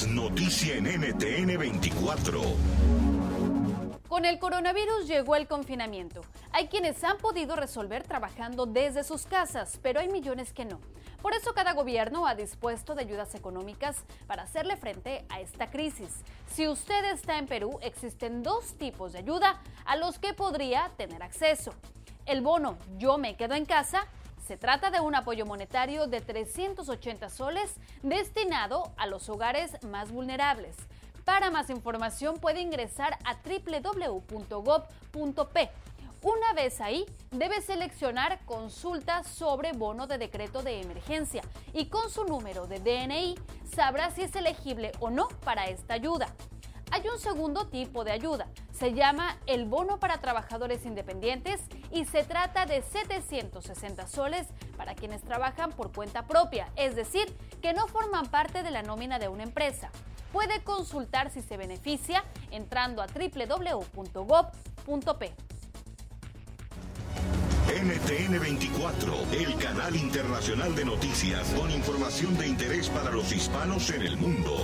noticia en NTN 24. Con el coronavirus llegó el confinamiento. Hay quienes han podido resolver trabajando desde sus casas, pero hay millones que no. Por eso cada gobierno ha dispuesto de ayudas económicas para hacerle frente a esta crisis. Si usted está en Perú, existen dos tipos de ayuda a los que podría tener acceso. El bono Yo me quedo en casa se trata de un apoyo monetario de 380 soles destinado a los hogares más vulnerables. Para más información puede ingresar a www.gov.p. Una vez ahí, debe seleccionar consulta sobre bono de decreto de emergencia y con su número de DNI sabrá si es elegible o no para esta ayuda. Hay un segundo tipo de ayuda. Se llama el bono para trabajadores independientes y se trata de 760 soles para quienes trabajan por cuenta propia, es decir, que no forman parte de la nómina de una empresa. Puede consultar si se beneficia entrando a www.gov.p. NTN 24, el canal internacional de noticias con información de interés para los hispanos en el mundo.